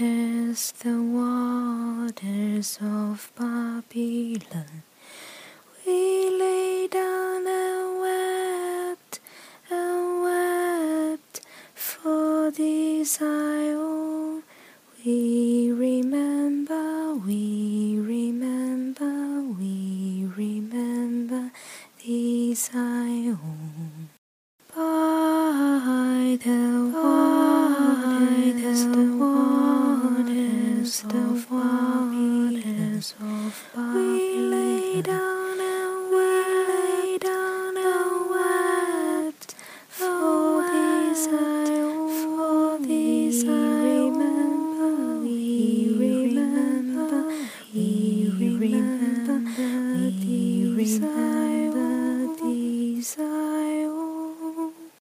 as the waters of Babylon. We lay down and wept and wept for thee, Zion. We remember, we remember, we remember thee, Zion. warmest the warmest of We lay down and we lay down and wept for this I for this I remember we remember we remember we remember.